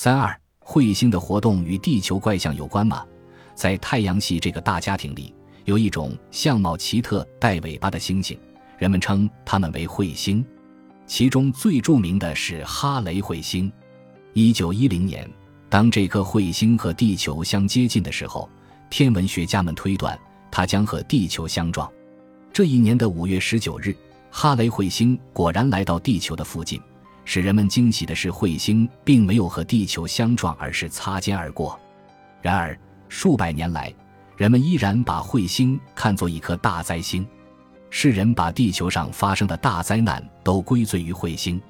三二，彗星的活动与地球怪象有关吗？在太阳系这个大家庭里，有一种相貌奇特、带尾巴的星星，人们称它们为彗星。其中最著名的是哈雷彗星。一九一零年，当这颗彗星和地球相接近的时候，天文学家们推断它将和地球相撞。这一年的五月十九日，哈雷彗星果然来到地球的附近。使人们惊喜的是，彗星并没有和地球相撞，而是擦肩而过。然而，数百年来，人们依然把彗星看作一颗大灾星。世人把地球上发生的大灾难都归罪于彗星，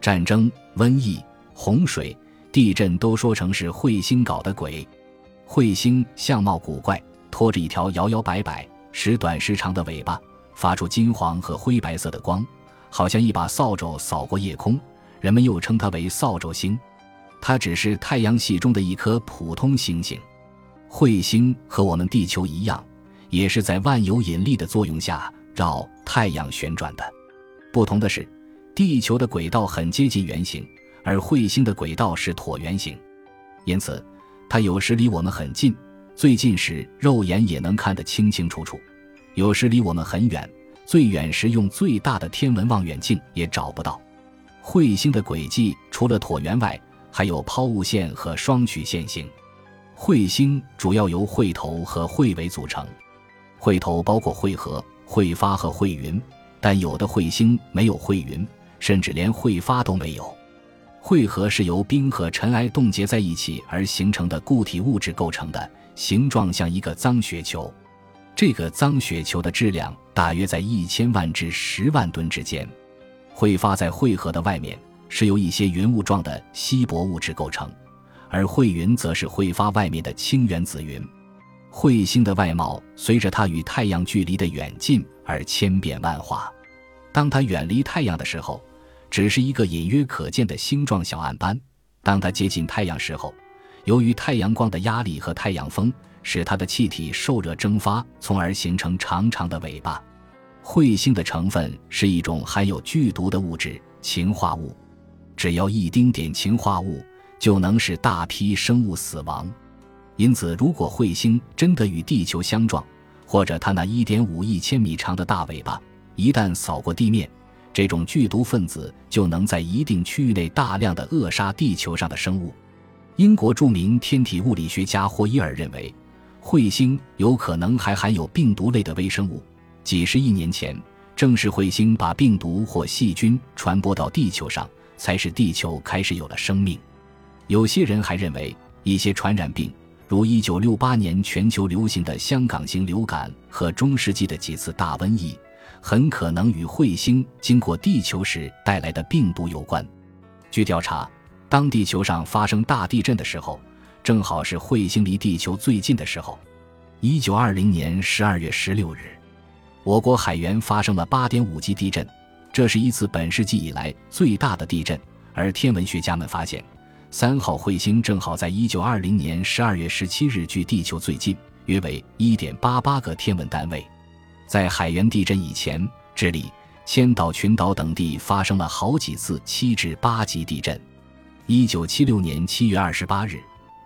战争、瘟疫、洪水、地震都说成是彗星搞的鬼。彗星相貌古怪，拖着一条摇摇摆摆、时短时长的尾巴，发出金黄和灰白色的光，好像一把扫帚扫过夜空。人们又称它为扫帚星，它只是太阳系中的一颗普通星星。彗星和我们地球一样，也是在万有引力的作用下绕太阳旋转的。不同的是，地球的轨道很接近圆形，而彗星的轨道是椭圆形，因此它有时离我们很近，最近时肉眼也能看得清清楚楚；有时离我们很远，最远时用最大的天文望远镜也找不到。彗星的轨迹除了椭圆外，还有抛物线和双曲线形。彗星主要由彗头和彗尾组成，彗头包括彗核、彗发和彗云，但有的彗星没有彗云，甚至连彗发都没有。彗核是由冰和尘埃冻结在一起而形成的固体物质构成的，形状像一个脏雪球。这个脏雪球的质量大约在一千万至十万吨之间。彗发在彗核的外面，是由一些云雾状的稀薄物质构成，而彗云则是彗发外面的氢原子云。彗星的外貌随着它与太阳距离的远近而千变万化。当它远离太阳的时候，只是一个隐约可见的星状小暗斑；当它接近太阳时候，由于太阳光的压力和太阳风，使它的气体受热蒸发，从而形成长长的尾巴。彗星的成分是一种含有剧毒的物质——氰化物。只要一丁点氰化物，就能使大批生物死亡。因此，如果彗星真的与地球相撞，或者它那一点五亿千米长的大尾巴一旦扫过地面，这种剧毒分子就能在一定区域内大量的扼杀地球上的生物。英国著名天体物理学家霍伊尔认为，彗星有可能还含有病毒类的微生物。几十亿年前，正是彗星把病毒或细菌传播到地球上，才使地球开始有了生命。有些人还认为，一些传染病，如1968年全球流行的香港型流感和中世纪的几次大瘟疫，很可能与彗星经过地球时带来的病毒有关。据调查，当地球上发生大地震的时候，正好是彗星离地球最近的时候。1920年12月16日。我国海源发生了八点五级地震，这是一次本世纪以来最大的地震。而天文学家们发现，三号彗星正好在一九二零年十二月十七日距地球最近，约为一点八八个天文单位。在海原地震以前，智利、千岛群岛等地发生了好几次七至八级地震。一九七六年七月二十八日，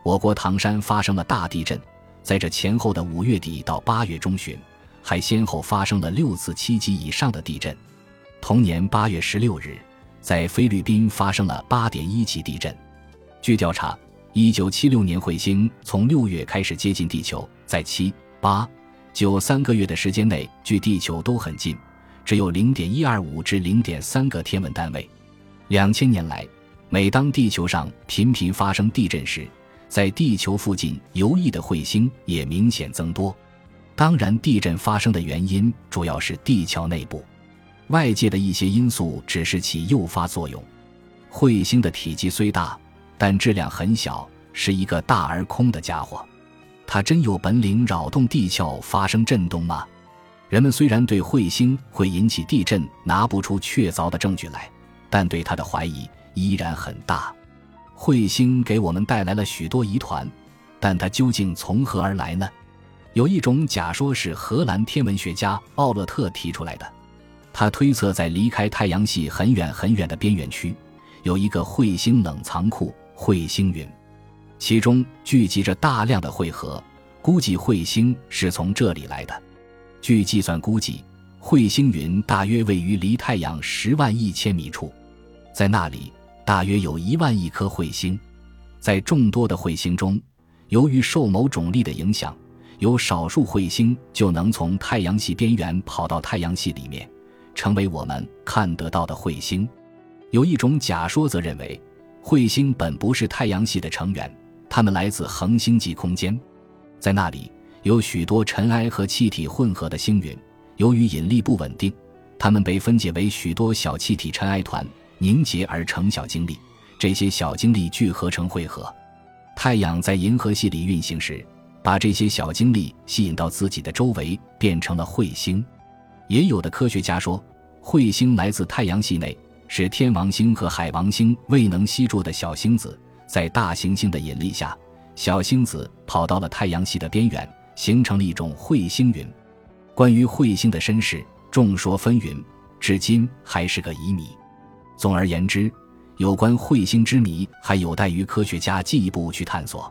我国唐山发生了大地震，在这前后的五月底到八月中旬。还先后发生了六次七级以上的地震。同年八月十六日，在菲律宾发生了八点一级地震。据调查，一九七六年彗星从六月开始接近地球，在七、八、九三个月的时间内，距地球都很近，只有零点一二五至零点三个天文单位。两千年来，每当地球上频频发生地震时，在地球附近游弋的彗星也明显增多。当然，地震发生的原因主要是地壳内部，外界的一些因素只是起诱发作用。彗星的体积虽大，但质量很小，是一个大而空的家伙。它真有本领扰动地壳发生震动吗？人们虽然对彗星会引起地震拿不出确凿的证据来，但对它的怀疑依然很大。彗星给我们带来了许多疑团，但它究竟从何而来呢？有一种假说是荷兰天文学家奥勒特提出来的，他推测在离开太阳系很远很远的边缘区，有一个彗星冷藏库彗星云，其中聚集着大量的彗核，估计彗星是从这里来的。据计算估计，彗星云大约位于离太阳十万亿千米处，在那里大约有一万亿颗彗星。在众多的彗星中，由于受某种力的影响，有少数彗星就能从太阳系边缘跑到太阳系里面，成为我们看得到的彗星。有一种假说则认为，彗星本不是太阳系的成员，它们来自恒星际空间，在那里有许多尘埃和气体混合的星云。由于引力不稳定，它们被分解为许多小气体尘埃团，凝结而成小晶粒。这些小晶粒聚合成汇合。太阳在银河系里运行时，把这些小晶粒吸引到自己的周围，变成了彗星。也有的科学家说，彗星来自太阳系内，是天王星和海王星未能吸住的小星子，在大行星的引力下，小星子跑到了太阳系的边缘，形成了一种彗星云。关于彗星的身世，众说纷纭，至今还是个疑谜。总而言之。有关彗星之谜，还有待于科学家进一步去探索。